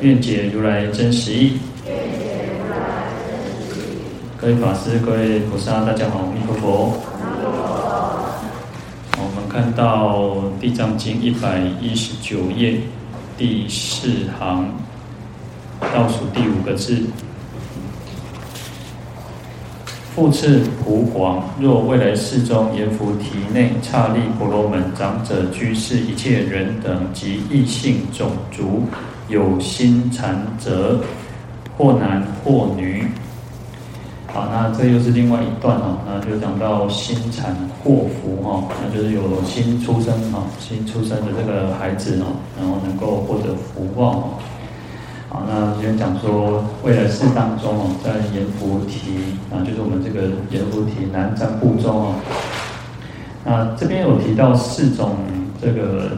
愿解如来真实义。各位法师、各位菩萨，大家好，阿弥陀佛。我们看到《地藏经》一百一十九页第四行倒数第五个字：复次普广，若未来世中阎浮提内刹利婆罗门长者居士一切人等及异性种族。有心禅者，或男或女。好，那这又是另外一段哦，那就讲到心产祸福哈，那就是有新出生哈，新出生的这个孩子哦，然后能够获得福报。好，那今天讲说未来世当中哦，在阎浮提啊，就是我们这个阎浮提南瞻部中哦，那这边有提到四种这个。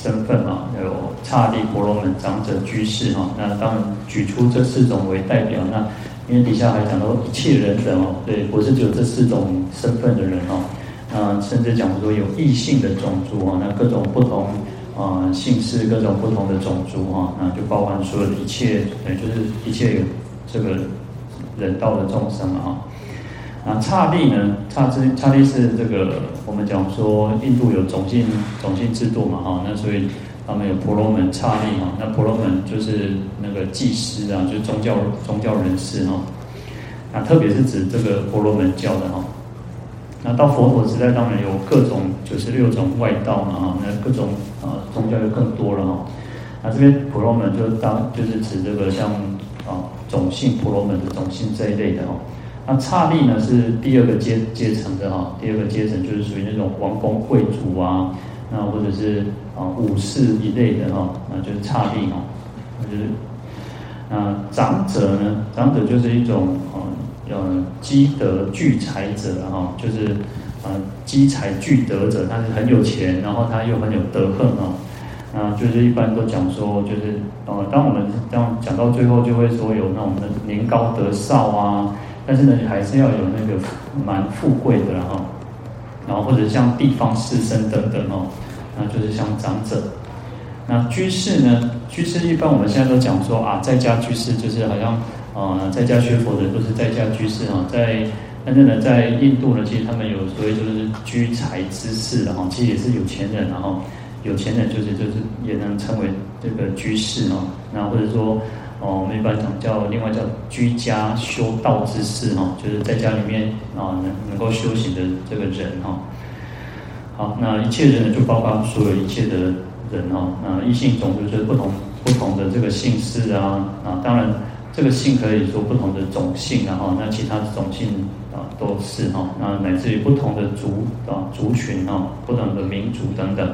身份啊，有刹利婆罗门长者居士哈，那当然举出这四种为代表。那因为底下还讲到一切人等哦，对，不是只有这四种身份的人哦，那甚至讲说有异性的种族啊，那各种不同啊姓氏，各种不同的种族哈，那就包含所有的一切，对，就是一切有这个人道的众生啊。那刹利呢？刹利刹利是这个，我们讲说印度有种姓种姓制度嘛，哈，那所以他们有婆罗门刹利哈，那婆罗门就是那个祭司啊，就是宗教宗教人士哈，那特别是指这个婆罗门教的哈。那到佛陀时代，当然有各种九十六种外道嘛，哈，那各种啊宗教就更多了哈。那这边婆罗门就当就是指这个像啊种姓婆罗门的种姓这一类的哈。那刹利呢是第二个阶阶层的哈，第二个阶层就是属于那种王公贵族啊，那或者是啊武士一类的哈，那就是刹利哈，那就是啊长者呢，长者就是一种啊要积德聚财者哈，就是啊积财聚德者，他是很有钱，然后他又很有德行啊，那就是一般都讲说就是呃，当我们这样讲到最后，就会说有那种年高德少啊。但是呢，你还是要有那个蛮富贵的然后，然后或者像地方士绅等等哦，那就是像长者。那居士呢？居士一般我们现在都讲说啊，在家居士就是好像呃，在家学佛的都是在家居士哈。在但是呢，在印度呢，其实他们有所谓就是居财之士的哈，其实也是有钱人然后，有钱人就是就是也能称为这个居士哦，那或者说。哦，我们一般讲叫另外叫居家修道之士哈，就是在家里面啊能能够修行的这个人哈。好，那一切人呢，就包括所有一切的人哈。那异性种族就是不同不同的这个姓氏啊啊，当然这个姓可以说不同的种姓啊哈，那其他的种姓啊都是哈，那乃至于不同的族啊族群啊，不同的民族等等。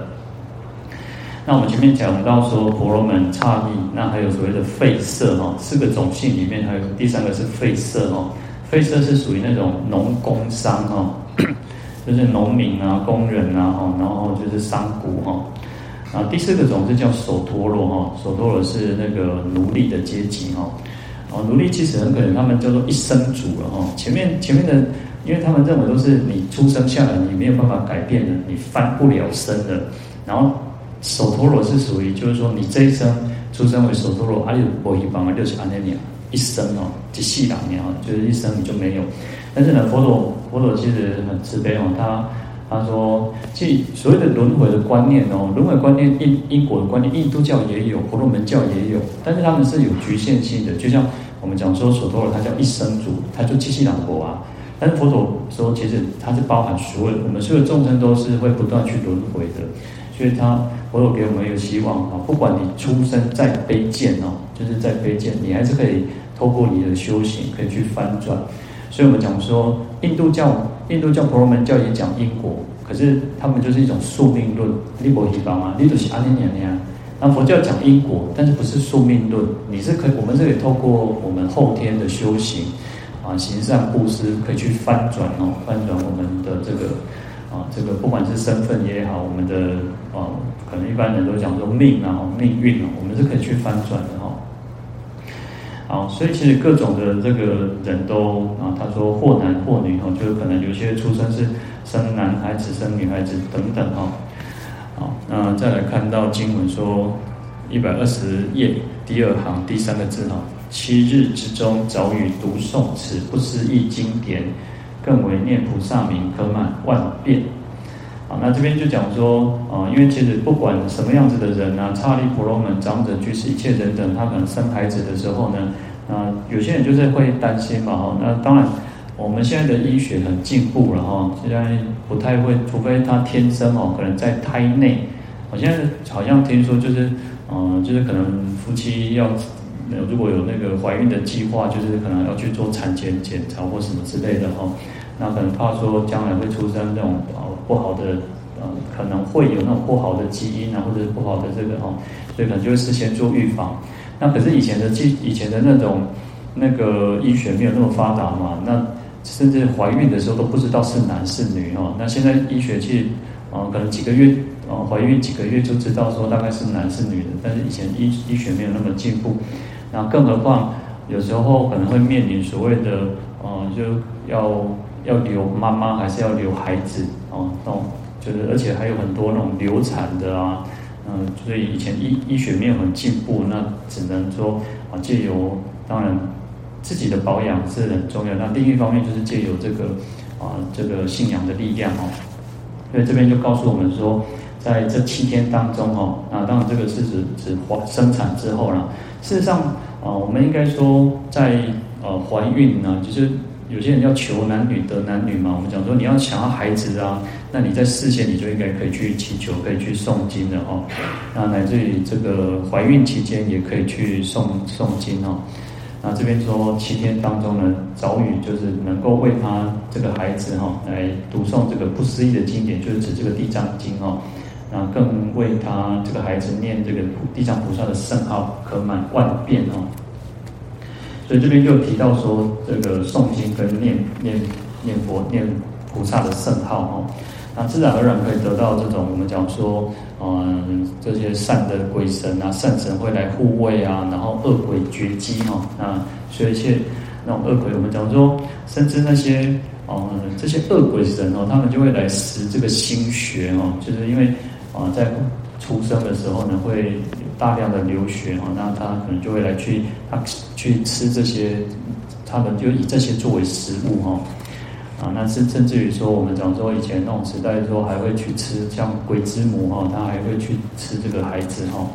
那我们前面讲到说婆罗门、刹利，那还有所谓的吠舍哈，四个种姓里面还有第三个是吠舍哈，吠舍是属于那种农工商哈，就是农民啊、工人啊哈，然后就是商贾哈，然后第四个种是叫首陀罗哈，首陀罗是那个奴隶的阶级哈，哦，奴隶其实很可能他们叫做一生主了哈，前面前面的，因为他们认为都是你出生下来你没有办法改变的，你翻不了身的，然后。首陀罗是属于，就是说你这一生出生为首陀罗，阿有波希邦啊，六十安那年一生哦，即系两年哦，就是一生你就没有。但是呢，佛陀佛陀其实很慈悲哦，他他说，即所谓的轮回的观念哦，轮回观念因因果的观念，印度教也有，婆罗门教也有，但是他们是有局限性的。就像我们讲说首陀罗，他叫一生主，他就几细两国啊。但是佛陀说，其实他是包含所有我们所有众生都是会不断去轮回的。所以他佛陀给我们一个希望啊，不管你出生再卑贱哦，就是再卑贱，你还是可以透过你的修行可以去翻转。所以我们讲说，印度教、印度教婆罗门教也讲因果，可是他们就是一种宿命论，你不希望啊，你就是安尼念念，那佛教讲因果，但是不是宿命论，你是可以，我们是可以透过我们后天的修行啊，行善布施，可以去翻转哦，翻转我们的这个啊，这个不管是身份也好，我们的啊，可能一般人都讲说命啊，命运啊，我们是可以去翻转的哈。好，所以其实各种的这个人都啊，他说或男或女哈，就是可能有些出生是生男孩子、生女孩子等等哈。好，那再来看到经文说，一百二十页第二行第三个字哈，七日之中早与读诵此不思议经典，更为念菩萨名，可满万遍。好，那这边就讲说，啊，因为其实不管什么样子的人啊，刹利婆罗门、长者、居士、一切人等，他可能生孩子的时候呢，啊，有些人就是会担心嘛，哈，那当然，我们现在的医学很进步了哈，现在不太会，除非他天生哦，可能在胎内，我现在好像听说就是，嗯，就是可能夫妻要如果有那个怀孕的计划，就是可能要去做产前检查或什么之类的哈。那可能怕说将来会出生那种啊不好的，呃可能会有那种不好的基因啊，或者是不好的这个哈，所以可能就会事先做预防。那可是以前的技以前的那种那个医学没有那么发达嘛，那甚至怀孕的时候都不知道是男是女哈。那现在医学其实呃可能几个月呃怀孕几个月就知道说大概是男是女的，但是以前医医学没有那么进步。那更何况有时候可能会面临所谓的呃就要。要留妈妈还是要留孩子哦？那种就是，而且还有很多那种流产的啊，嗯，所以以前医医学没有很进步，那只能说啊，借由当然自己的保养是很重要。那另一方面就是借由这个啊，这个信仰的力量哦。所以这边就告诉我们说，在这七天当中哦，那当然这个是指指生产之后了。事实上啊，我们应该说在呃怀孕呢，就是。有些人要求男女得男女嘛，我们讲说你要想要孩子啊，那你在事先你就应该可以去祈求，可以去诵经的哦。那乃至于这个怀孕期间也可以去诵诵经哦。那这边说七天当中呢，早雨就是能够为他这个孩子哈来读诵这个不思议的经典，就是指这个地藏经哦。那更为他这个孩子念这个地藏菩萨的圣号，可满万遍哦。所以这边就提到说，这个诵经跟念念念佛念菩萨的圣号哦，那自然而然可以得到这种我们讲说，嗯，这些善的鬼神啊，善神会来护卫啊，然后恶鬼绝迹哈，那所以一切那种恶鬼，我们讲说，甚至那些嗯这些恶鬼神哦，他们就会来食这个心血哦，就是因为啊在。出生的时候呢，会大量的流血哦，那他可能就会来去他去吃这些，他们就以这些作为食物哈，啊，那甚甚至于说，我们讲说以前那种时代说还会去吃像鬼之母哈，他还会去吃这个孩子哈。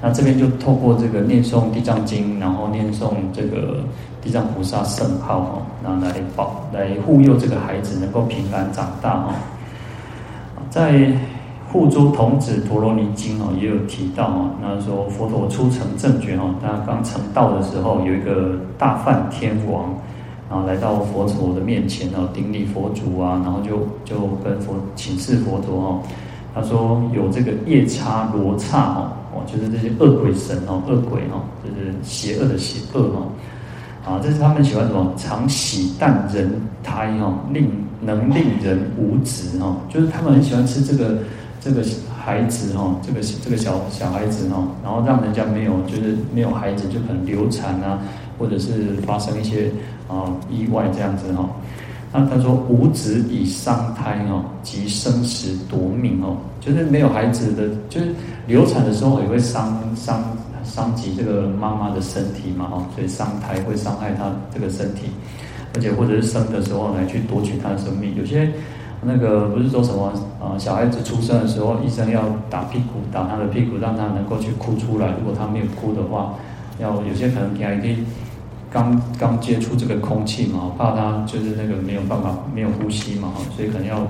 那这边就透过这个念诵地藏经，然后念诵这个地藏菩萨圣号哈，那来保来护佑这个孩子能够平安长大哈，在。《护诸童子陀罗尼经》哦，也有提到哦，那说佛陀初成正觉哦，他刚成道的时候，有一个大梵天王，然后来到佛陀的面前哦，顶礼佛祖啊，然后就就跟佛请示佛陀哦，他说有这个夜叉罗刹哦，哦，就是这些恶鬼神哦，恶鬼哦，就是邪恶的邪恶哦，啊，这是他们喜欢什么？常喜诞人胎哦，令能令人无子哦，就是他们很喜欢吃这个。这个孩子哈，这个这个小小孩子哈，然后让人家没有就是没有孩子就可能流产啊，或者是发生一些啊意外这样子哈。那他说无子以伤胎哈，及生时夺命哦，就是没有孩子的，就是流产的时候也会伤伤伤及这个妈妈的身体嘛哈，所以伤胎会伤害她这个身体，而且或者是生的时候来去夺取她的生命，有些。那个不是说什么啊？小孩子出生的时候，医生要打屁股，打他的屁股，让他能够去哭出来。如果他没有哭的话，要有些可能还可以刚刚接触这个空气嘛，怕他就是那个没有办法没有呼吸嘛，所以可能要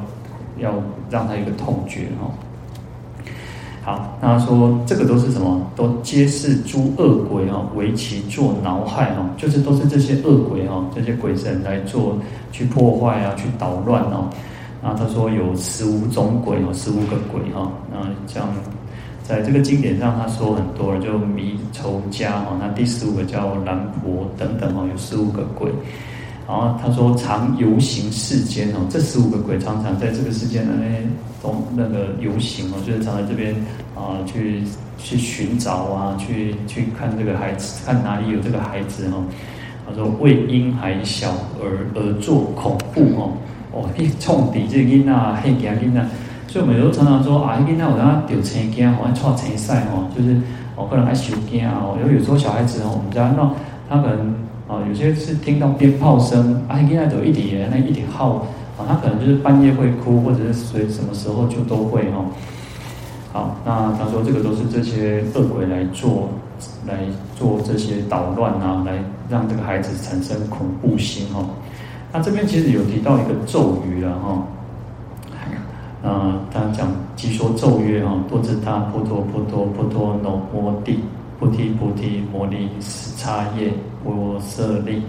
要让他一个痛觉哈。好，那他说这个都是什么？都皆是诸恶鬼哦，为其作恼害哦，就是都是这些恶鬼哦，这些鬼神来做去破坏啊，去捣乱哦。然后他说有十五种鬼哦，十五个鬼哈。那像在这个经典上他说很多了，就迷愁家哦，那第十五个叫兰婆等等哦，有十五个鬼。然后他说常游行世间哦，这十五个鬼常常在这个世间呢，都那个游行哦，就是常在这边啊去去寻找啊，去去看这个孩子，看哪里有这个孩子哦。他说为婴孩小而而作恐怖哦，哦，一冲底这囡仔，黑惊囡仔，所以我们有常常说啊，囡仔我让他丢青惊，我要错青赛哦，就是哦可能还受惊哦，因为有时候小孩子哦，我们家那他可能。啊，有些是听到鞭炮声，啊，囡仔就一点那一点号，啊，他可能就是半夜会哭，或者是随什么时候就都会哈。好，那他说这个都是这些恶鬼来做，来做这些捣乱啊，来让这个孩子产生恐怖心哦。那这边其实有提到一个咒语了哈，呃，他讲即说咒曰哈，多智他波多波多波多罗摩帝。菩提菩提摩尼斯叉耶波舍利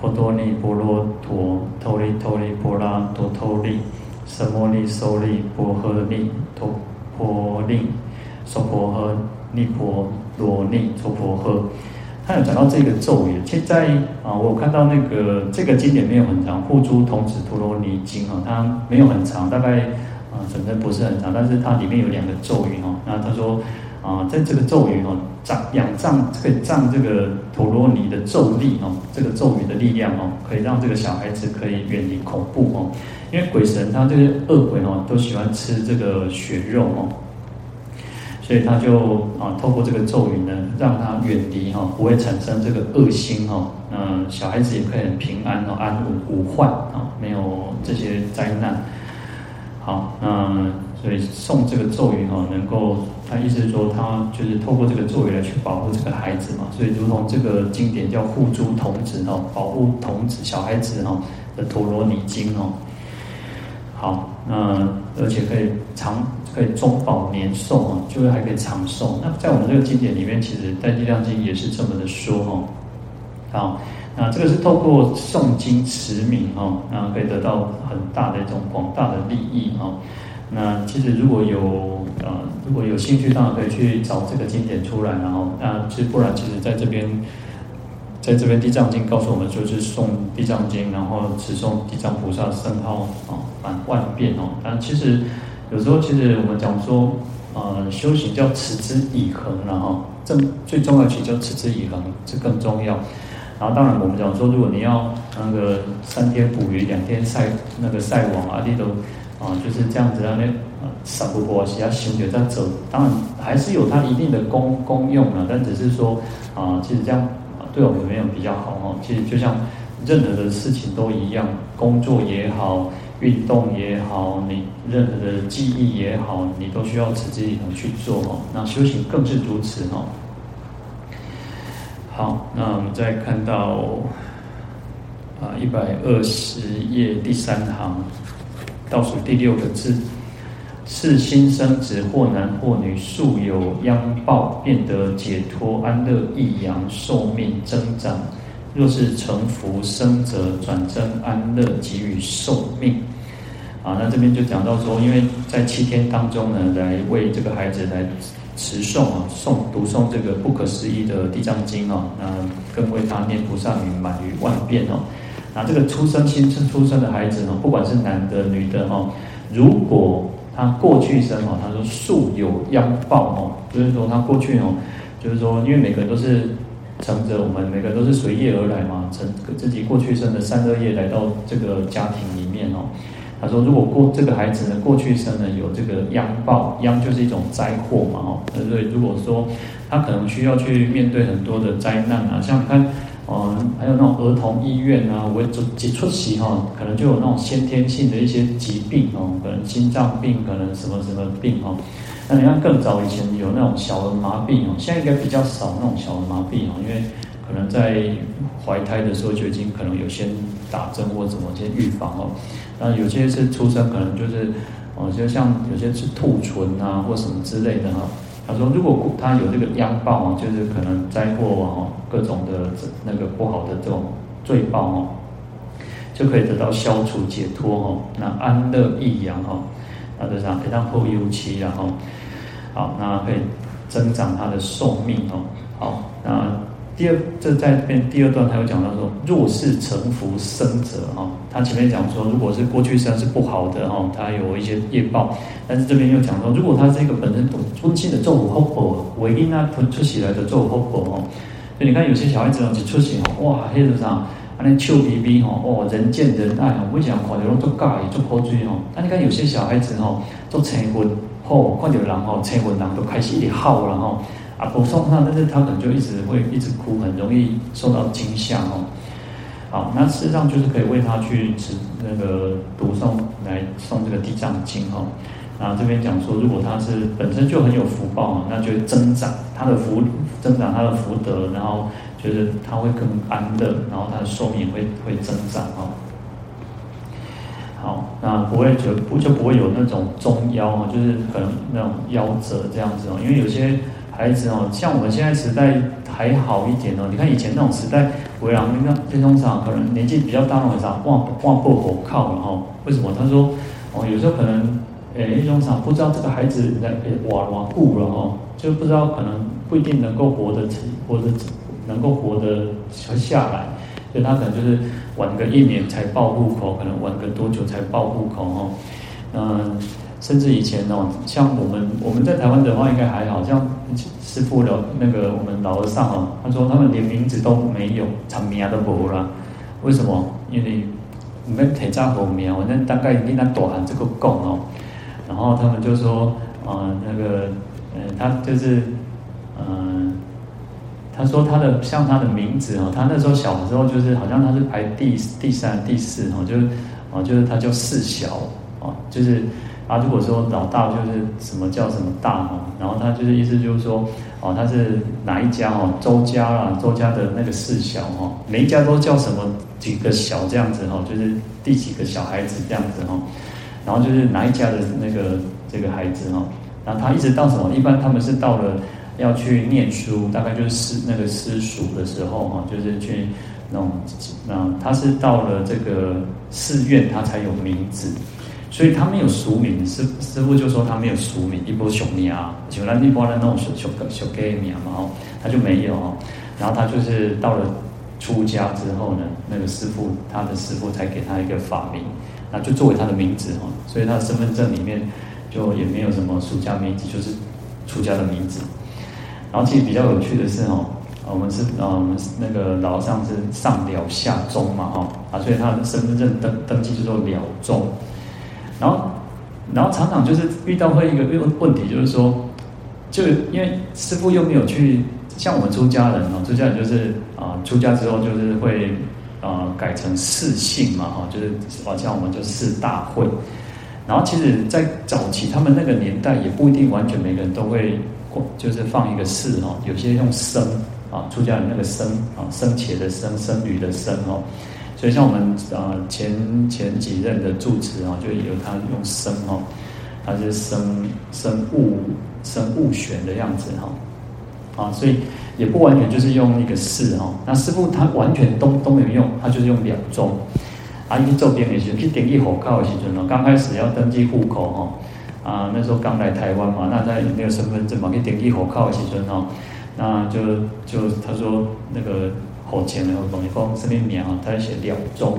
波多尼波罗陀陀利陀利波拉多托利舍摩利舍利波诃利陀婆利娑婆诃尼婆罗尼娑婆诃。他有讲到这个咒语，现在啊，我看到那个这个经典没有很长，《护诸童子陀罗尼经》啊，它没有很长，大概啊，反正不是很长，但是它里面有两个咒语哦。那他说。啊，在这个咒语哦，障仰仗可以仗这个陀罗尼的咒力哦，这个咒语的力量哦，可以让这个小孩子可以远离恐怖哦。因为鬼神他这些恶鬼哦，都喜欢吃这个血肉哦，所以他就啊，透过这个咒语呢，让他远离哈，不会产生这个恶心哈。嗯，小孩子也可以很平安哦，安无无患啊，没有这些灾难。好，那所以送这个咒语哈，能够。他意思是说，他就是透过这个咒语来去保护这个孩子嘛，所以如同这个经典叫护诸童子哦，保护童子小孩子哦的陀罗尼经哦。好，那而且可以长，可以中保年寿哦，就是还可以长寿。那在我们这个经典里面，其实在《地藏经》也是这么的说哦。好，那这个是透过诵经持名哦，然后可以得到很大的一种广大的利益哦。那其实如果有呃如果有兴趣，当然可以去找这个经典出来，然后那其实不然，其实在这边，在这边地藏经告诉我们，就是诵地藏经，然后持诵地藏菩萨圣号啊，满万遍哦。但其实有时候，其实我们讲说，呃，修行叫持之以恒，然后正最重要其实叫持之以恒，这更重要。然后当然我们讲说，如果你要那个三天捕鱼，两天晒那个晒网啊，你都。啊，就是这样子啊，那啊，三不波其他行者在走，当然还是有它一定的功功用啊，但只是说啊，其实这样对我们没有比较好哦。其实就像任何的事情都一样，工作也好，运动也好，你任何的记忆也好，你都需要持之以恒去做哦。那修行更是如此哦。好，那我们再看到啊，一百二十页第三行。倒数第六个字，是新生子或男或女，素有殃报，便得解脱安乐益阳寿命增长。若是成福生则转增安乐，给予寿命。啊，那这边就讲到说，因为在七天当中呢，来为这个孩子来持诵啊，诵读诵这个不可思议的地藏经啊，那更为他念菩萨语满于万遍哦。那这个出生新生出生的孩子呢，不管是男的女的哈，如果他过去生哦，他说树有殃报哦，就是说他过去哦，就是说因为每个人都是乘着我们每个人都是随业而来嘛，乘自己过去生的善恶业来到这个家庭里面哦。他说如果过这个孩子呢，过去生呢有这个殃报，殃就是一种灾祸嘛哦，所以如果说他可能需要去面对很多的灾难啊，像你看。哦，还有那种儿童医院啊，我就几出席哈，可能就有那种先天性的一些疾病哦，可能心脏病，可能什么什么病哦。那你看更早以前有那种小儿麻痹哦，现在应该比较少那种小儿麻痹哦，因为可能在怀胎的时候就已经可能有先打针或怎么先预防哦。那有些是出生可能就是哦，就像有些是兔唇啊或什么之类的哈。他说：“如果他有这个殃报哦，就是可能灾祸哦，各种的那个不好的这种罪报哦，就可以得到消除解脱哦。那安乐益阳哦，那就像非常后尤期然后，好，那可以增长他的寿命哦。好，那第二，这在这边第二段他有讲到说，若是成福生者哈，他前面讲说，如果是过去生是不好的哈，他有一些业报，但是这边又讲说，如果他是一个本身尊亲的咒福福报，唯因他出起来的咒福福报哦，所以你看有些小孩子哦，一出世哦，哇，黑子上。啊，那臭皮皮吼，哦，人见人爱哦，为什么看到拢做假的做好水吼？啊，你看有些小孩子吼，做青云吼，看到人吼，青云人都开始一直嚎了吼。啊，不送他，但是他可能就一直会一直哭，很容易受到惊吓哦。好，那事实上就是可以为他去持那个读诵来诵这个地藏经哦。然后，这边讲说，如果他是本身就很有福报啊，那就增长他的福，增长他的福德，然后。就是他会更安乐，然后他的寿命会会增长哦。好，那不会就不就不会有那种中夭哦，就是可能那种夭折这样子哦。因为有些孩子哦，像我们现在时代还好一点哦。你看以前那种时代，为人那天中场可能年纪比较大那种啥，哇哇不火靠了哈。为什么？他说哦，有时候可能诶，天中场不知道这个孩子在哇哇故了哦，就不知道可能不一定能够活得活得。能够活得下来，所以他可能就是晚个一年才报户口，可能晚个多久才报户口哦。嗯，甚至以前哦，像我们我们在台湾的话，应该还好像师傅的那个我们老和尚哦，他说他们连名字都没有，长名都没了。为什么？因为你们提早后面，我那大概你那多喊这个供哦，然后他们就说啊、嗯，那个嗯，他就是嗯。他说他的像他的名字哦，他那时候小的时候就是好像他是排第第三第四哦，就是哦就是他叫四小哦，就是啊如果说老大就是什么叫什么大哦，然后他就是意思就是说哦他是哪一家哦周家啦周家的那个四小哦，每一家都叫什么几个小这样子哦，就是第几个小孩子这样子哦，然后就是哪一家的那个这个孩子哦，然后他一直到什么？一般他们是到了。要去念书，大概就是私那个私塾的时候哈，就是去那种，那他是到了这个寺院，他才有名字，所以他没有俗名。师师傅就说他没有俗名，一波熊啊，就那一波的那种小小小给名嘛哦，他就没有哦。然后他就是到了出家之后呢，那个师傅他的师傅才给他一个法名，那就作为他的名字哈。所以他的身份证里面就也没有什么俗家名字，就是出家的名字。然后其实比较有趣的是哦，我们是呃我们那个老上是上了下中嘛哈啊，所以他的身份证登登记就做了中，然后然后常常就是遇到会一个问问题，就是说，就因为师傅又没有去像我们出家人哦，出家人就是啊出家之后就是会啊改成四姓嘛哈，就是好像我们就四大会，然后其实在早期他们那个年代也不一定完全每个人都会。就是放一个四哦，有些用僧啊，出家人那个僧啊，僧伽的僧，僧侣的僧哦，所以像我们啊前前几任的住持啊，就有他用生哦，他是僧僧悟僧悟玄的样子哈，啊，所以也不完全就是用一个士哈，那师傅他完全都都没有用，他就是用了宗啊，因为周边也是去登记户口的时阵哦，刚开始要登记户口哈。啊，那时候刚来台湾嘛，那他也没有身份证嘛，可以点击户口的时阵哦，那就就他说那个户前的东西讲什么名啊？他写了宗，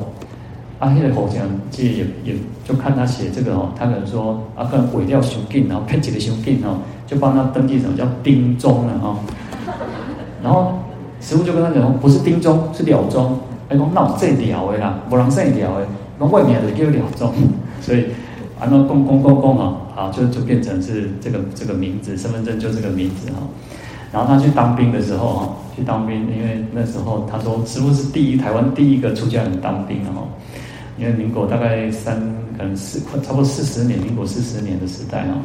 啊，那个户前其实也也就看他写这个哦，他可能说啊，可能毁掉手印，然后骗几个手印哦，就帮他登记什么叫丁宗了哈。然后师傅就跟他讲，不是丁宗，是了宗。哎，讲那这了的啦，不能这了的，那外面的叫了宗，所以。啊，那公公公公哈，好，就就变成是这个这个名字，身份证就这个名字哈。然后他去当兵的时候哈，去当兵，因为那时候他说师傅是第一台湾第一个出家人当兵的哈。因为民国大概三可能四差不多四十年，民国四十年的时代哦。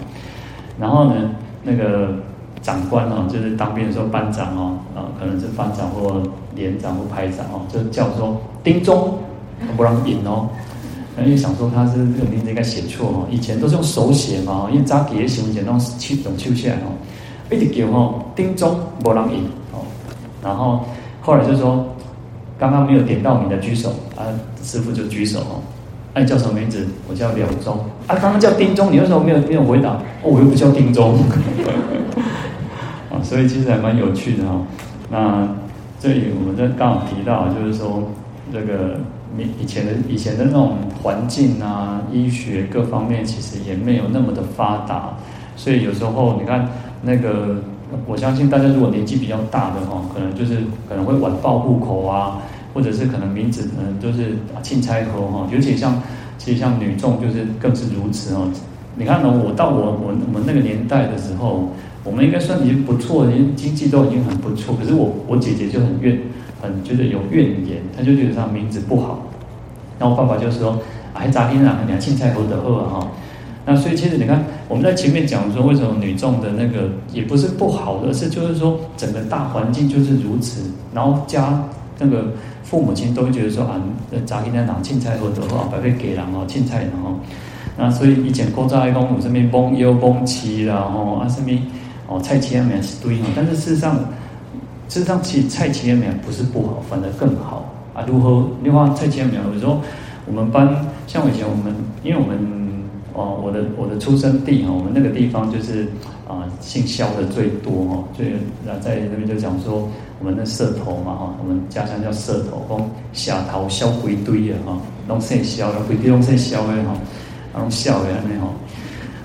然后呢，那个长官哦，就是当兵的时候班长哦，啊，可能是班长或连长或排长哦，就叫做丁宗，不让引哦。因为想说他是这个名字应该写错哦，以前都是用手写嘛，因为扎给写以前那种七种抽下哦，一直叫哦，丁宗没人引哦，然后后来就说刚刚没有点到你的举手啊，师傅就举手哦，哎、啊，叫什么名字？我叫了宗。啊，刚刚叫丁宗，你为什么没有没有回答？哦，我又不叫丁宗。啊，所以其实还蛮有趣的哈。那这里我们在刚好提到，就是说这个以以前的以前的那种环境啊，医学各方面其实也没有那么的发达，所以有时候你看那个，我相信大家如果年纪比较大的哈，可能就是可能会晚报户口啊。或者是可能名字可能都是庆差头哈，尤其像其实像女众就是更是如此哦。你看呢，我到我我我们那个年代的时候，我们应该算已经不错，已经经济都已经很不错。可是我我姐姐就很怨，很就是有怨言，她就觉得她名字不好。然后我爸爸就说：“哎，咋听啊？你庆差头的贺啊哈。”那所以其实你看，我们在前面讲说为什么女众的那个也不是不好的，而是就是说整个大环境就是如此，然后家那个。父母亲都会觉得说啊，查囡仔拿凊彩好的话，白费给人哦，青菜然后，那所以以前古早来讲有什么蒙幺蒙七啦吼啊什么哦菜市仔名是对哈，但是事实上，事实上其实菜市仔名不是不好，反而更好啊。如何？另外菜市仔名，有时候我们班像我以前我们，因为我们哦，我的我的出生地哈，我们那个地方就是啊姓萧的最多哈，所以那在那边就讲说。我们的社头嘛哈，我们家乡叫社头，讲下头小归堆的哈，拢姓萧，归堆拢姓萧的哈，拢萧的安尼哈。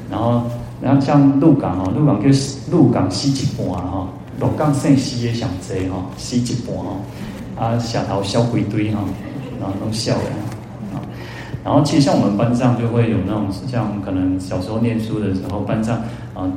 然后，然后像鹿港哈，鹿港叫鹿港西一半哈，鹿港姓西的上济哈，西一半哈，啊下头小归堆哈，然后拢萧的。然后其实像我们班上就会有那种像可能小时候念书的时候，班上啊。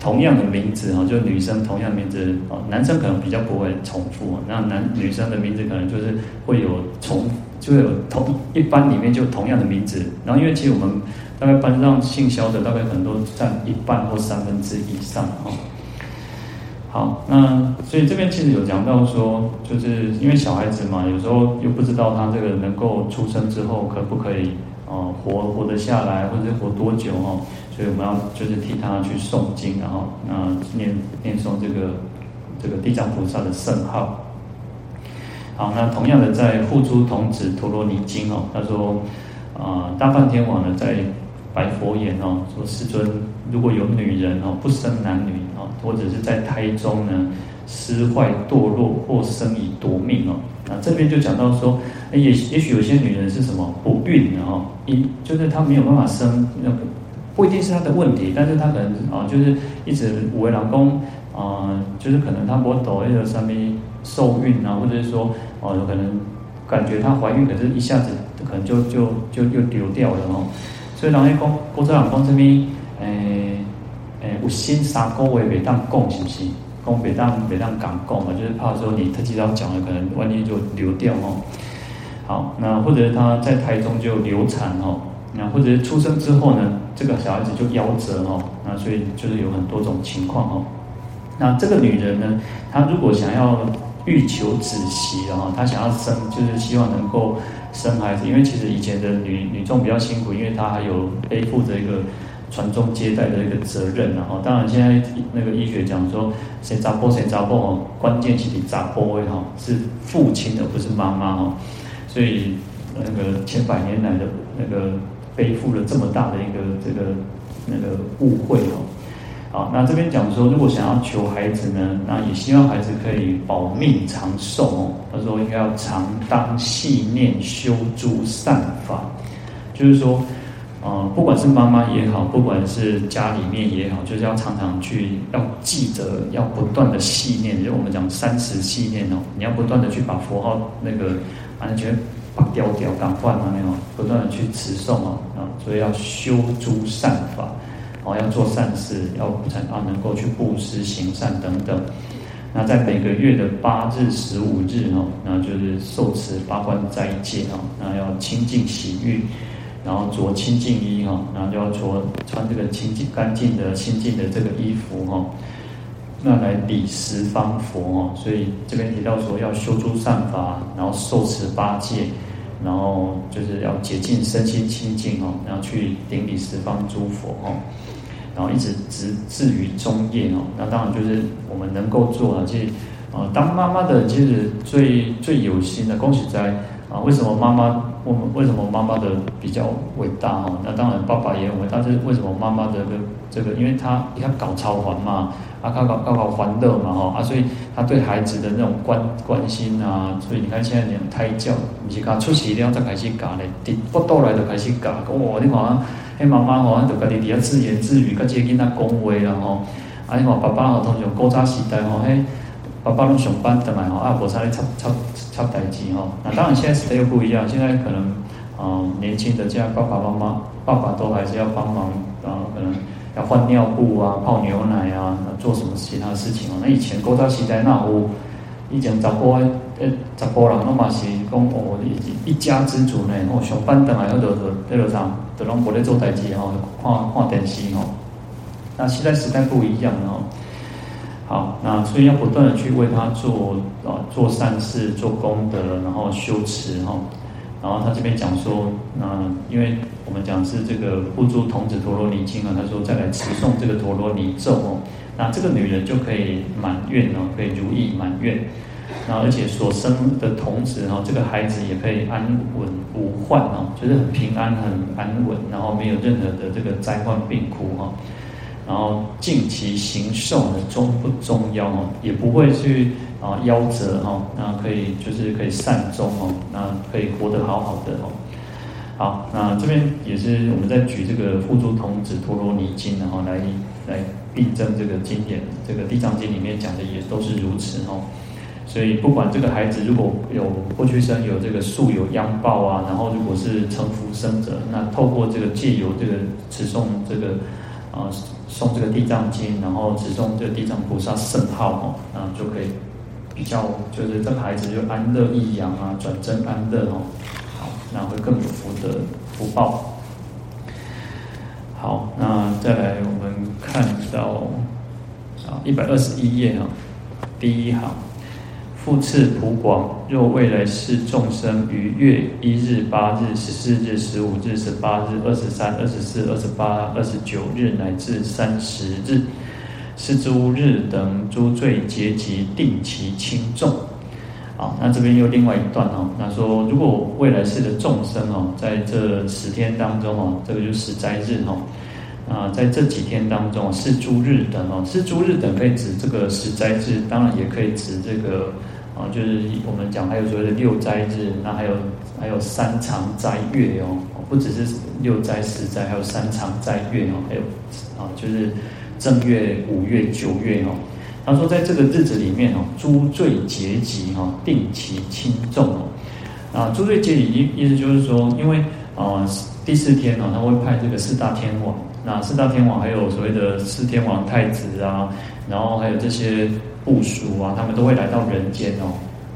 同样的名字哈，就女生同样名字哦，男生可能比较不会重复，那男女生的名字可能就是会有重，就有同一班里面就同样的名字。然后因为其实我们大概班上姓萧的大概可能都占一半或三分之以上哈。好，那所以这边其实有讲到说，就是因为小孩子嘛，有时候又不知道他这个能够出生之后可不可以哦活活得下来，或者活多久哈。所以我们要就是替他去诵经，然后那念念诵这个这个地藏菩萨的圣号。好，那同样的在《护珠童子陀罗尼经》哦，他说啊，大梵天王呢在白佛言哦，说世尊，如果有女人哦不生男女，或者是在胎中呢失坏堕落或生以夺命哦，那这边就讲到说，也也许有些女人是什么不孕的哈，一就是她没有办法生那个。不一定是她的问题，但是她可能啊，就是一直为老公啊，就是可能她不抖那个上面受孕啊，或者是说哦，有可能感觉她怀孕，可是一下子可能就就就又流掉了哦。所以人家讲，古早人讲这边，诶诶，有心三个月袂当讲，是不是？讲袂当袂当敢讲嘛，就是怕说你特技要讲了，可能万一就流掉哦。好，那或者他在胎中就流产哦。那或者出生之后呢，这个小孩子就夭折哦，那所以就是有很多种情况哦。那这个女人呢，她如果想要欲求子息的哈，她想要生，就是希望能够生孩子，因为其实以前的女女众比较辛苦，因为她还有背负着一个传宗接代的一个责任然后，当然现在那个医学讲说，谁扎波谁扎波哦，关键是你扎波位哈，是父亲而不是妈妈哈，所以那个千百年来的那个。背负了这么大的一个这个那个误会哦，好，那这边讲说，如果想要求孩子呢，那也希望孩子可以保命长寿哦。他说应该要常当系念修诸善法，就是说，呃，不管是妈妈也好，不管是家里面也好，就是要常常去要记得，要不断的细念，就我们讲三时细念哦，你要不断的去把佛号那个安全。把掉掉赶换嘛，那种不断的去持诵啊，啊，所以要修诸善法，哦，要做善事，要才能够去布施行善等等。那在每个月的八日、十五日哦，那就是受持八关斋戒哦，那要清净洗浴，然后着清净衣哈，然后就要着穿这个清净干净的清净的这个衣服哈。那来礼十方佛哦，所以这边提到说要修诸善法，然后受持八戒，然后就是要洁净身心清净哦，然后去顶礼十方诸佛哦，然后一直直至于终夜哦。那当然就是我们能够做的，其实呃，当妈妈的其实最最有心的，恭喜在啊，为什么妈妈我们为什么妈妈的比较伟大哈？那当然爸爸也很伟大，但是为什么妈妈的这个这个？因为他你看搞超凡嘛，啊搞搞搞搞欢乐嘛哈啊，所以他对孩子的那种关关心啊，所以你看现在那种胎教，你是刚出世一定要再开始教嘞，第不到来就开始教，哇，你看，嘿妈妈吼，就家己底下自言自语，跟这个囡仔讲话啦吼，啊你看爸爸吼，通常古早时代吼，嘿。爸爸拢上班的嘛吼，啊，无啥咧插插插代志吼。那当然现在时代又不一样，现在可能，嗯，年轻的这样爸爸妈妈，爸爸都还是要帮忙啊，可能要换尿布啊、泡牛奶啊、做什么其他事情哦。那以前古早时代那有，以前查甫诶，查甫人拢嘛是讲哦，一一家之主呢，哦，上班等来后就就在路上，就拢无咧做代志吼，看看电视吼。那现在时代不一样哦。好，那所以要不断的去为他做啊，做善事、做功德，然后修持哈。然后他这边讲说，那因为我们讲是这个《护诸童子陀罗尼经》啊，他说再来持诵这个陀罗尼咒哦，那这个女人就可以满愿哦，可以如意满愿。然后而且所生的童子哈，这个孩子也可以安稳无患哦，就是很平安、很安稳，然后没有任何的这个灾患病苦哈。然后尽其行寿的，终不终夭哦，也不会去啊夭折哈，那可以就是可以善终哦，那可以活得好好的哦。好，那这边也是我们在举这个《付诸童子陀罗尼经》然后来来印证这个经典，这个《地藏经》里面讲的也都是如此哦。所以不管这个孩子如果有过去生有这个宿有殃报啊，然后如果是成福生者，那透过这个借由这个持诵这个。啊，诵这个地藏经，然后持诵这个地藏菩萨圣号哦，那就可以比较，就是这个孩子就安乐易扬啊，转正安乐哦，好，那会更有福德福报。好，那再来我们看到啊一百二十一页啊，第一行。复次普广，若未来世众生于月一日、八日、十四日、十五日、十八日、二十三、二十四、二十八、二十九日乃至三十日，是诸日等诸罪结集，定其轻重。啊，那这边又另外一段哦，那说如果未来世的众生哦，在这十天当中哦，这个就是十灾日哦，啊，在这几天当中是诸日等哦，是诸日等可以指这个十灾日，当然也可以指这个。啊，就是我们讲还有所谓的六灾日，那还有还有三长斋月哦，不只是六斋十斋，还有三长斋月哦，还有啊，就是正月、五月、九月哦。他说在这个日子里面哦，诸罪结集哈，定其轻重哦。啊，诸罪结集意意思就是说，因为啊第四天呢，他会派这个四大天王，那四大天王还有所谓的四天王太子啊，然后还有这些。部署啊，他们都会来到人间哦，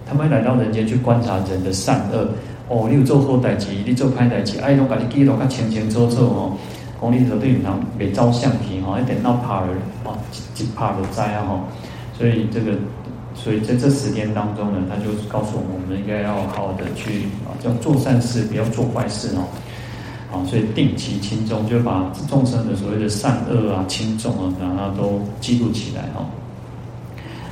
他们会来到人间去观察人的善恶哦。你有做好代志，你做歹代志，哎，拢把你记录较清清楚楚哦。讲你说对唔通袂照相片哦，一点闹怕了哦，一怕就知啊吼。所以这个，所以在这十天当中呢，他就告诉我们，我们应该要好好的去啊，叫做善事，不要做坏事哦。啊，所以定其轻重，就把众生的所谓的善恶啊、轻重啊，然后都记录起来哦。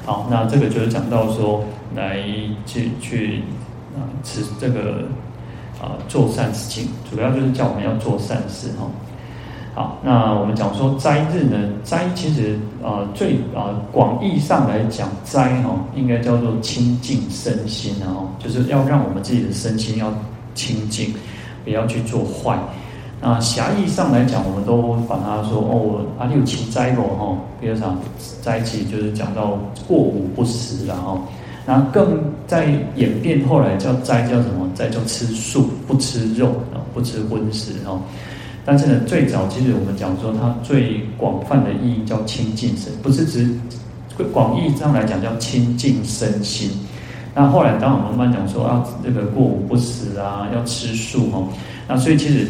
好，那这个就是讲到说，来去去啊，持这个啊做善事情，主要就是叫我们要做善事哈。好，那我们讲说灾日呢，灾其实啊最啊广义上来讲，灾哈应该叫做清净身心啊，就是要让我们自己的身心要清净，不要去做坏。那狭义上来讲，我们都把它说哦，啊，你有七灾咯吼，比如讲灾期就是讲到过午不食然后，然后更在演变后来叫灾叫什么？灾叫吃素，不吃肉啊，不吃荤食哦。但是呢，最早其实我们讲说它最广泛的意义叫清净身，不是指广义上来讲叫清净身心。那后来当我们慢慢讲说啊，这个过午不食啊，要吃素哦，那所以其实。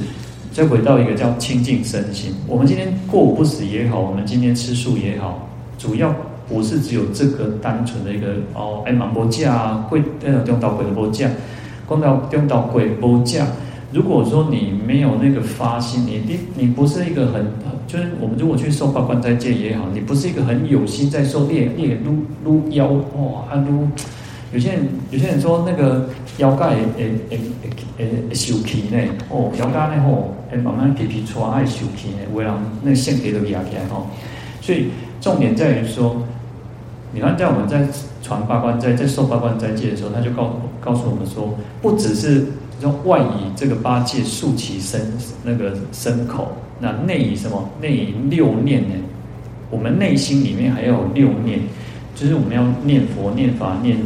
再回到一个叫清净身心。我们今天过午不食也好，我们今天吃素也好，主要不是只有这个单纯的一个哦，哎，蛮无价啊，贵呃，中道贵的无价，光到中道贵无价。如果说你没有那个发心，你你你不是一个很，就是我们如果去受八关斋戒也好，你不是一个很有心在受，你也你也撸撸腰哇，啊撸。有些人有些人说那个腰盖诶诶诶诶诶受气呢，哦腰盖呢吼，诶慢慢皮皮搓爱受气呢，为了那个线皮都压起来吼。所以重点在于说，你看在我们在传八关斋在受八关斋戒的时候，他就告告诉我们说，不只是用外以这个八戒竖起身那个身口，那内以什么？内以六念呢？我们内心里面还要有六念，就是我们要念佛、念法、念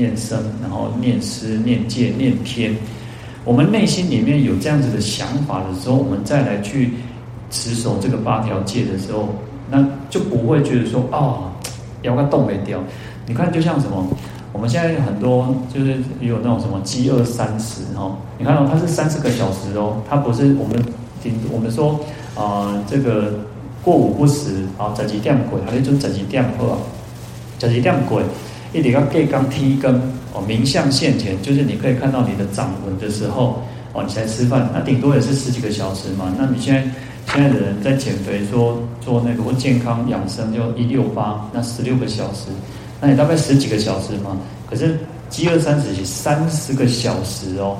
念僧，然后念施、念戒、念天。我们内心里面有这样子的想法的时候，我们再来去持守这个八条戒的时候，那就不会觉得说哦，要个动没掉。你看，就像什么，我们现在很多就是有那种什么饥饿三十哦，你看、哦、它是三十个小时哦，它不是我们我们说啊、这个。过午不食，啊，十二点过，还是就十二点好啊？十二点过，一定要盖刚天更哦，明相现前，就是你可以看到你的掌纹的时候，哦，你才吃饭，那顶多也是十几个小时嘛。那你现在现在的人在减肥说，做那个或健康养生，就一六八，那十六个小时，那你大概十几个小时嘛。可是饥饿三十，三十个小时哦，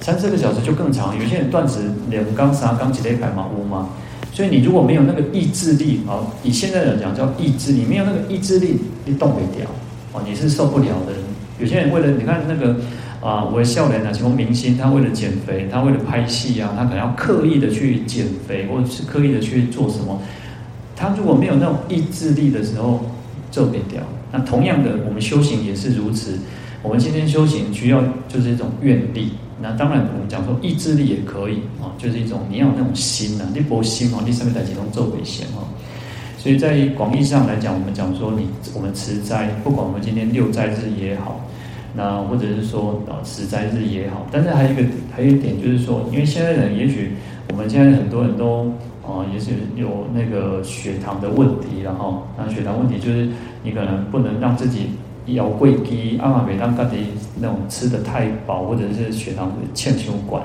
三十个小时就更长。有些人断食两缸三缸几类排嘛，无吗？所以你如果没有那个意志力啊，以现在来讲叫意志力，没有那个意志力，你动不了哦，你是受不了的。有些人为了你看那个啊，我的笑脸啊，其中明星他为了减肥，他为了拍戏啊，他可能要刻意的去减肥，或者是刻意的去做什么。他如果没有那种意志力的时候，做不掉。那同样的，我们修行也是如此。我们今天修行需要就是一种愿力。那当然，我们讲说意志力也可以啊，就是一种你要那种心呐，你不心哦，你上面在其中做危险哦。所以在广义上来讲，我们讲说你我们持斋，不管我们今天六斋日也好，那或者是说啊十斋日也好，但是还有一个还有一点就是说，因为现在人也许我们现在很多人都啊也许有那个血糖的问题，然后那血糖问题就是你可能不能让自己。腰贵低，阿玛别让自己那种吃得太饱，或者是血糖欠血管，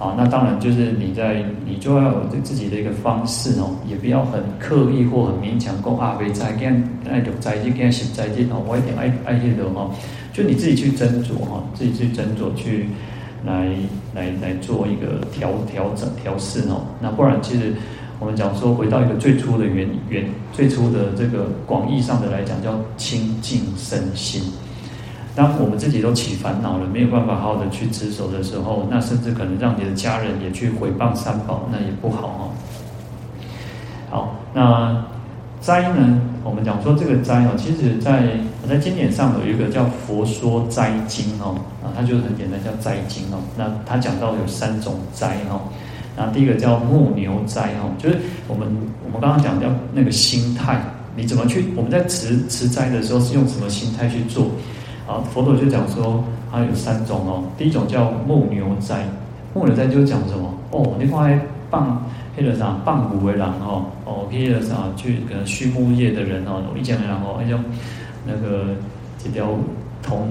啊，那当然就是你在你就要有自己的一个方式哦，也不要很刻意或很勉强讲啊，别再跟爱读斋就跟食斋就哦，我一点爱爱去的哈，就你自己去斟酌哈，自己去斟酌去来来来做一个调调整调试哦，那不然其实。我们讲说，回到一个最初的原原最初的这个广义上的来讲，叫清净身心。当我们自己都起烦恼了，没有办法好好的去持守的时候，那甚至可能让你的家人也去毁谤三宝，那也不好哦。好，那斋呢？我们讲说这个斋哦，其实在我在经典上有一个叫《佛说斋经》哦，啊，它就是很简单叫斋经哦。那它讲到有三种斋哦。那第一个叫牧牛斋哦，就是我们我们刚刚讲叫那个心态，你怎么去？我们在持持斋的时候是用什么心态去做？啊，佛陀就讲说它有三种哦。第一种叫牧牛斋，牧牛斋就是讲什么？哦，你放在放黑了啥？放骨为狼哦，哦，黑了啥？去可能畜牧业的人哦，一讲然后那种那个这条童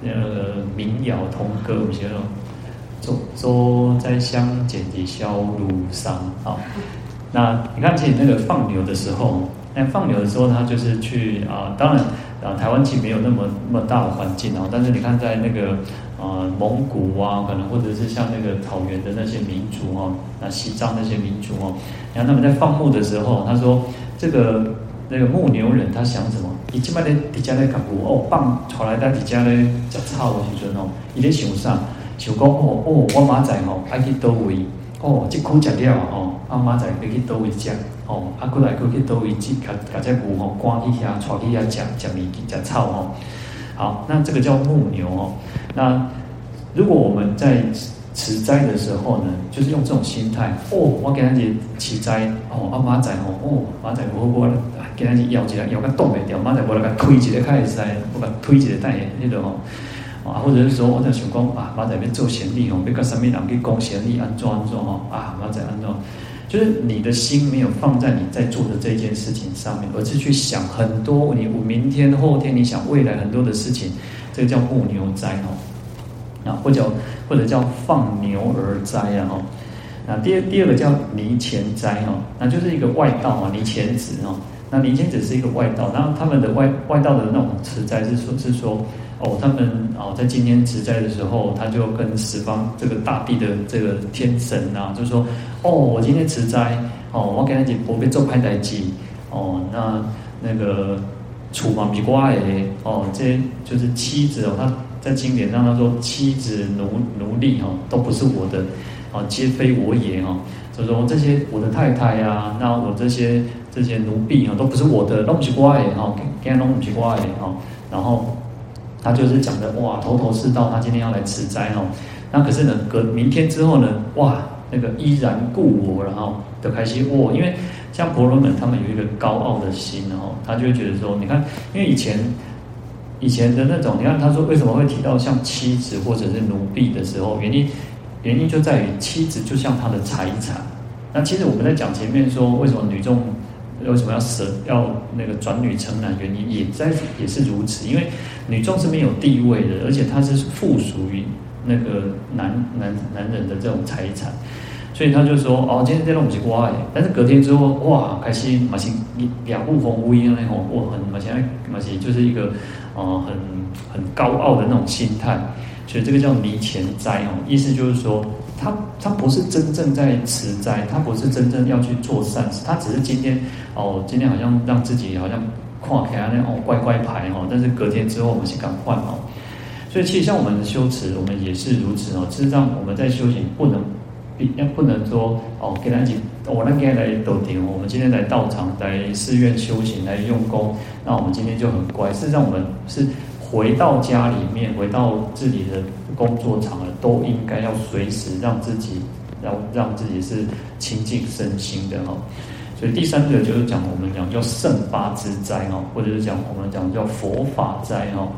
那个民谣童歌，我们写了。走走在乡间的小路上，好，那你看，其实那个放牛的时候，那放牛的时候，他就是去啊，当然啊，台湾其实没有那么那么大的环境哦，但是你看在那个啊蒙古啊，可能或者是像那个草原的那些民族哦，那西藏那些民族哦，你看他们在放牧的时候，他说这个那个牧牛人他想什么？你起码在底下在干部哦，放出来在底下咧吃草的时阵哦，伊咧想啥？想讲哦哦，我明仔吼爱去倒位哦，即空食了吼，啊明仔要去倒位食哦，啊过来过去倒位去，甲甲只牛吼赶去遐，带去遐食食物食草吼。好，那这个叫牧牛哦。那如果我们在持斋的时候呢，就是用这种心态哦，我给他去持斋哦，啊明仔吼哦，明仔我我给他去咬一下，咬个冻未掉，明仔我来个推一个开始在，我个推一个带那种吼。啊，或者是说，我在想讲啊，马仔边做贤力哦，别个上面人去讲贤力安装安装哦，啊，马仔安装，就是你的心没有放在你在做的这件事情上面，而是去想很多你明天后天你想未来很多的事情，这个叫牧牛斋哦，啊，或者或者叫放牛儿斋啊，哈，那第二第二个叫尼干斋哦，那就是一个外道啊，离钱子哦，那离钱子是一个外道，然后他们的外外道的那种持斋是说，是说。哦，他们哦在今天持斋的时候，他就跟十方这个大地的这个天神啊，就说哦，我今天持斋哦，我给他讲我被做派代机哦，那那个楚嘛比瓜诶哦，这些就是妻子哦，他在经典上他说妻子奴奴隶哈都不是我的哦，皆非我也哈，就说这些我的太太呀、啊，那我这些这些奴婢啊都不是我的，都不是瓜诶哈，给他弄不是瓜诶哈，然后。他就是讲的哇，头头是道。他今天要来持斋哦，那可是呢，隔明天之后呢，哇，那个依然故我，然后的开心哦，因为像婆罗门他们有一个高傲的心，然后他就会觉得说，你看，因为以前以前的那种，你看他说为什么会提到像妻子或者是奴婢的时候，原因原因就在于妻子就像他的财产。那其实我们在讲前面说，为什么女众为什么要舍要那个转女成男，原因也在也是如此，因为。女众是没有地位的，而且她是附属于那个男男男人的这种财产，所以他就说哦，今天这种是瓜耶，但是隔天之后哇，开心马上两不逢乌烟那种，我，很马上马上就是一个啊、很很高傲的那种心态，所以这个叫离钱斋哦，意思就是说他他不是真正在持斋，他不是真正要去做善事，他只是今天哦，今天好像让自己好像。看起来那哦乖乖牌哦，但是隔天之后我们是敢换哦，所以其实像我们的修持，我们也是如此哦。事实上我们在修行不能，要不能说哦，给他一起，我那天来斗顶，我们今天来道场来寺院修行来用功，那我们今天就很乖。事实上我们是回到家里面，回到自己的工作场了，都应该要随时让自己，让让自己是清净身心的哦。所以第三个就是讲我们讲叫圣八支斋哦，或者是讲我们讲叫佛法斋哦。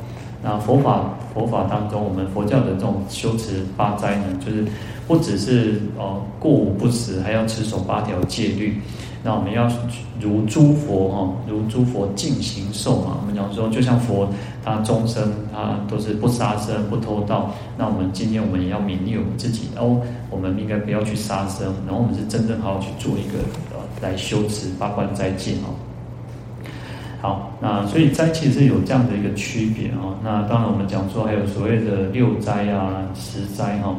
那佛法佛法当中，我们佛教的这种修持八斋呢，就是不只是哦过午不食，还要持守八条戒律。那我们要如诸佛哈，如诸佛尽行受嘛。我们讲说，就像佛他终生他都是不杀生、不偷盗。那我们今天我们也要勉励我们自己哦，我们应该不要去杀生，然后我们是真正好好去做一个呃来修持八关斋戒哦。好，那所以斋其实有这样的一个区别哦。那当然我们讲说还有所谓的六斋啊、十斋哈。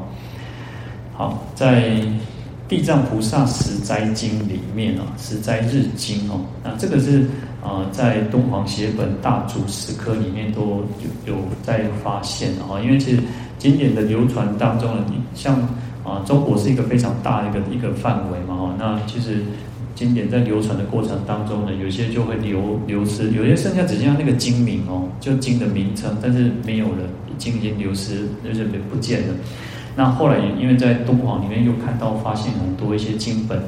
好，在。地藏菩萨十斋经里面啊，十斋日经哦，那这个是啊，在敦煌写本大祖石刻里面都有有在发现的哈。因为其实经典的流传当中呢，像啊，中国是一个非常大的一个一个范围嘛哈。那其实经典在流传的过程当中呢，有些就会流流失，有些剩下只剩下那个经名哦，就经的名称，但是没有了，经已经流失，就是不见了。那后来也因为在敦煌里面又看到发现很多一些经本，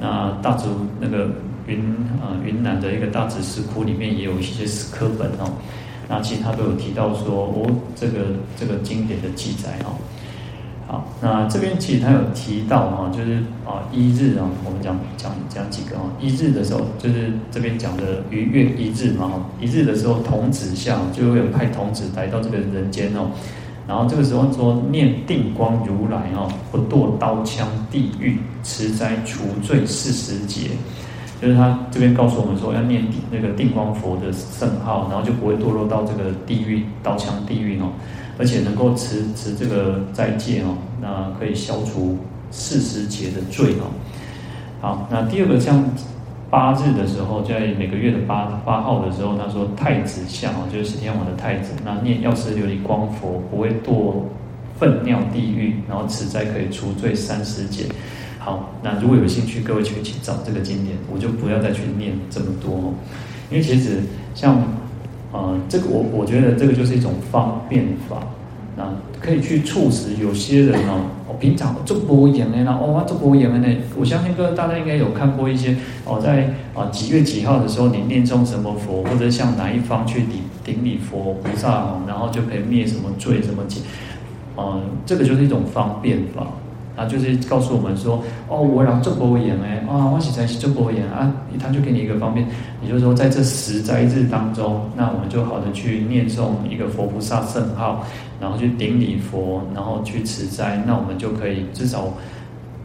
那大竹那个云啊云南的一个大竹石窟里面也有一些石刻本哦，那其实他都有提到说哦这个这个经典的记载哦，好，那这边其实他有提到哈，就是啊一日啊，我们讲讲讲几个啊，一日的时候就是这边讲的逾越一日嘛哈，一日的时候童子下就会有派童子来到这个人间哦。然后这个时候说念定光如来哦，不堕刀枪地狱，持斋除罪四十劫，就是他这边告诉我们说要念那个定光佛的圣号，然后就不会堕落到这个地狱刀枪地狱哦，而且能够持持这个斋戒哦，那可以消除四十劫的罪哦。好，那第二个像。八日的时候，在每个月的八八号的时候，他说太子相啊，就是十天王的太子，那念药师琉璃光佛不会堕粪尿地狱，然后此斋可以除罪三十劫。好，那如果有兴趣，各位去去找这个经典，我就不要再去念这么多，因为其实像呃这个我我觉得这个就是一种方便法。那，可以去促使有些人哦，平常做播演的，然后哦做播演的，我相信各位大家应该有看过一些哦，在啊几月几号的时候，你念诵什么佛，或者向哪一方去顶顶礼佛菩萨，然后就可以灭什么罪什么劫，嗯，这个就是一种方便法。啊，就是告诉我们说，哦，我让做佛言哎，啊，我现在是做佛言啊，他就给你一个方便，也就是说，在这十斋日当中，那我们就好的去念诵一个佛菩萨圣号，然后去顶礼佛，然后去持斋，那我们就可以至少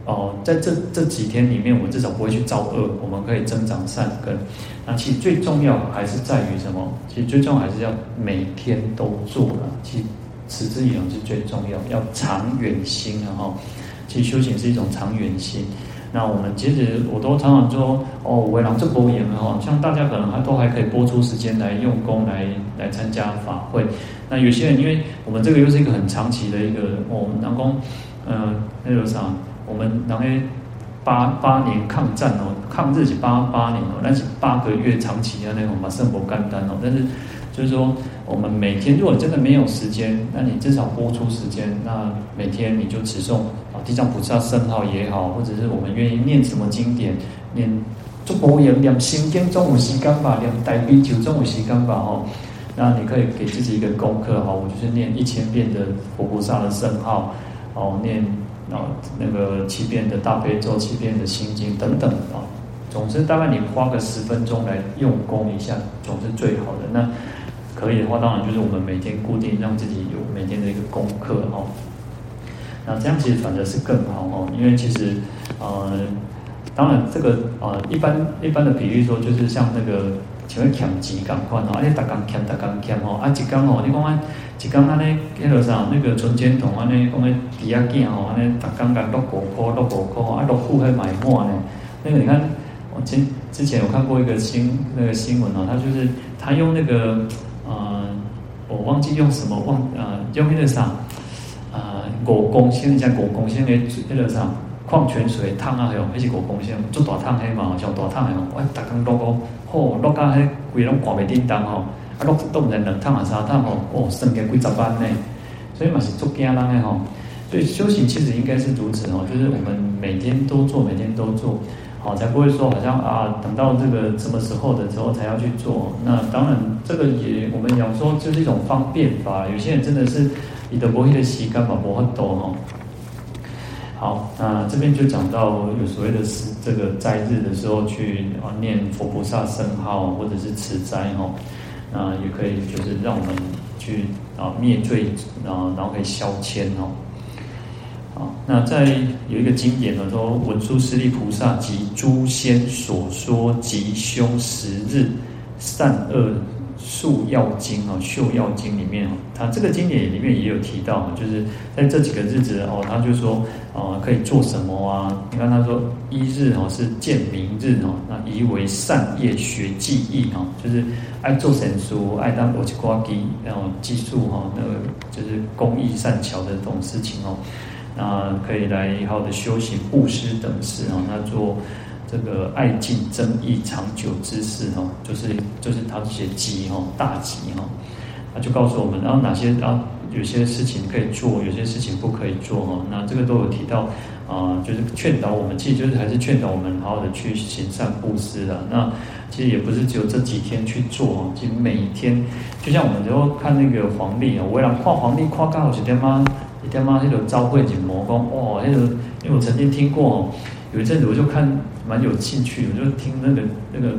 哦，在这这几天里面，我们至少不会去造恶，我们可以增长善根。那其实最重要还是在于什么？其实最重要还是要每天都做了。其实持之以恒是最重要，要长远心啊！哈，其实修行是一种长远性。那我们其实我都常常说，哦，为了这波言哈，像大家可能还都还可以拨出时间来用功来来参加法会。那有些人因为我们这个又是一个很长期的一个，哦，南宫，嗯，那个啥。我们然后八八年抗战哦，抗日是八八年哦，那是八个月长期的那种嘛，生活干单哦。但是就是说，我们每天如果真的没有时间，那你至少拨出时间，那每天你就持诵地藏菩萨圣号也好，或者是我们愿意念什么经典，念足部言念心经总有时间吧，念大悲咒总有时间吧哦。那你可以给自己一个功课哈，我就是念一千遍的佛菩萨的圣号哦，念。啊，那个七遍的大悲咒，七遍的心经等等啊，总之大概你花个十分钟来用功一下，总是最好的。那可以的话，当然就是我们每天固定让自己有每天的一个功课哦。那这样其实反正是更好哦，因为其实呃，当然这个呃一般一般的比喻说，就是像那个像欠钱共款哦，啊你逐工欠逐工欠哦，啊一工哦，你讲啊。一刚刚呢，那个啥，那个存钱筒啊，那讲个抵押金哦，那逐刚刚落五块，落五块，啊落户还买满呢。那个你看，我之之前有看过一个新那个新闻哦，他就是他用那个呃，我忘记用什么忘呃用那个啥五公升，像五公升的那个啥矿泉水烫啊，还有那是五公升，做大烫的嘛，像大烫的哦，哎，逐刚落个，嚯，落到迄规拢挂袂叮当哦。都都唔能两趟啊，三趟哦，哦，升个几十万呢，所以嘛是做惊人的吼。所以修行其实应该是如此哦，就是我们每天都做，每天都做，好才不会说好像啊，等到这个什么时候的时候才要去做。那当然，这个也我们讲说就是一种方便法。有些人真的是你的摩尼的习惯嘛，不很多哦。好，那这边就讲到有所谓的是这个斋日的时候去啊念佛菩萨圣号或者是持斋哈。那，也可以，就是让我们去啊灭罪啊，然后可以消迁哦。好，那在有一个经典呢，说文殊师利菩萨及诸仙所说吉凶十日善恶。宿要经哦，宿要经里面哦，它这个经典里面也有提到，就是在这几个日子哦，他就说哦，可以做什么啊？你看他说一日哦是见明日哦，那宜为善业学技艺哦，就是爱做神书，爱当国际瓜机，然后技术哈，那个就是工艺善巧的这种事情哦，那可以来好好的修行布施等事哦，那做。这个爱敬增益长久之事哈，就是就是他这些吉哈大吉哈，他就告诉我们，然后哪些啊有些事情可以做，有些事情不可以做哈。那这个都有提到啊，就是劝导我们，其实就是还是劝导我们好好的去行善布施的。那其实也不是只有这几天去做哈，其实每一天，就像我们就看那个黄历啊，我让看黄历看刚好几天嘛，一点嘛那种朝会景魔功哦，那个因为我曾经听过。有一阵子我就看蛮有兴趣，我就听那个那个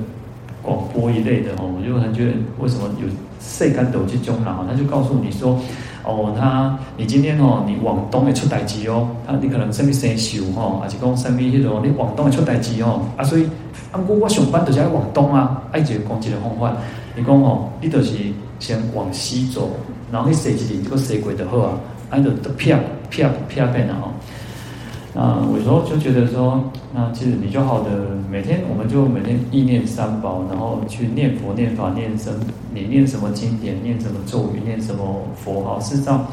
广播一类的哦，我就很觉得为什么有世间都有这种人，他就告诉你说，哦，他你今天哦，你往东会出代志哦，他你可能什么生肖哈，还是讲什么迄种，你往东会出代志哦，啊，所以啊，我我上班就是要往东啊，爱一个讲一个方法，你讲哦，你就是先往西走，然后你写一点这个设计就好啊，按照都啪啪啪变了哦。啊，我有时候就觉得说，那其实你就好的每天，我们就每天意念三宝，然后去念佛、念法、念僧。你念什么经典，念什么咒语，念什么佛号，事实上，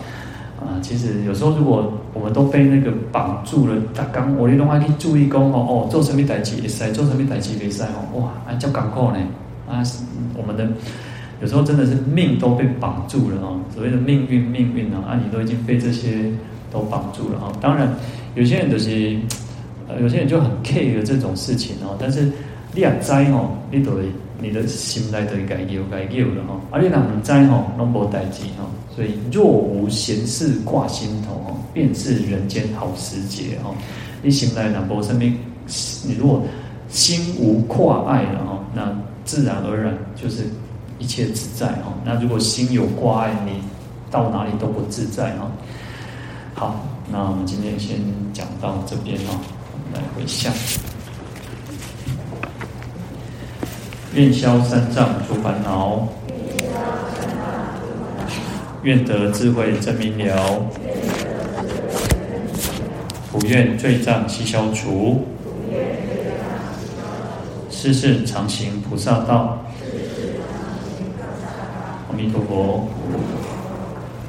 啊，其实有时候如果我们都被那个绑住了，他刚我哋拢爱去注意讲哦哦，做什么代志会使，做什么代志袂使哦，哇，啊，叫赶快呢，啊，我们的有时候真的是命都被绑住了哦，所谓的命运，命运啊，啊，你都已经被这些都绑住了啊，当然。有些人就是，呃，有些人就很 care 这种事情哦。但是你也知哦，你都你的心内都该有该有了哈。而你若唔知吼，拢无代志哈。所以若无闲事挂心头哦，便是人间好时节哈。你心内若无什么，你如果心无挂碍了哈，那自然而然就是一切自在哈。那如果心有挂碍，你到哪里都不自在哈。好。那我们今天先讲到这边哦。来回向。愿消三障诸烦恼，愿得智慧真明了，普愿罪障悉消除，世世常行菩萨道。阿弥陀佛。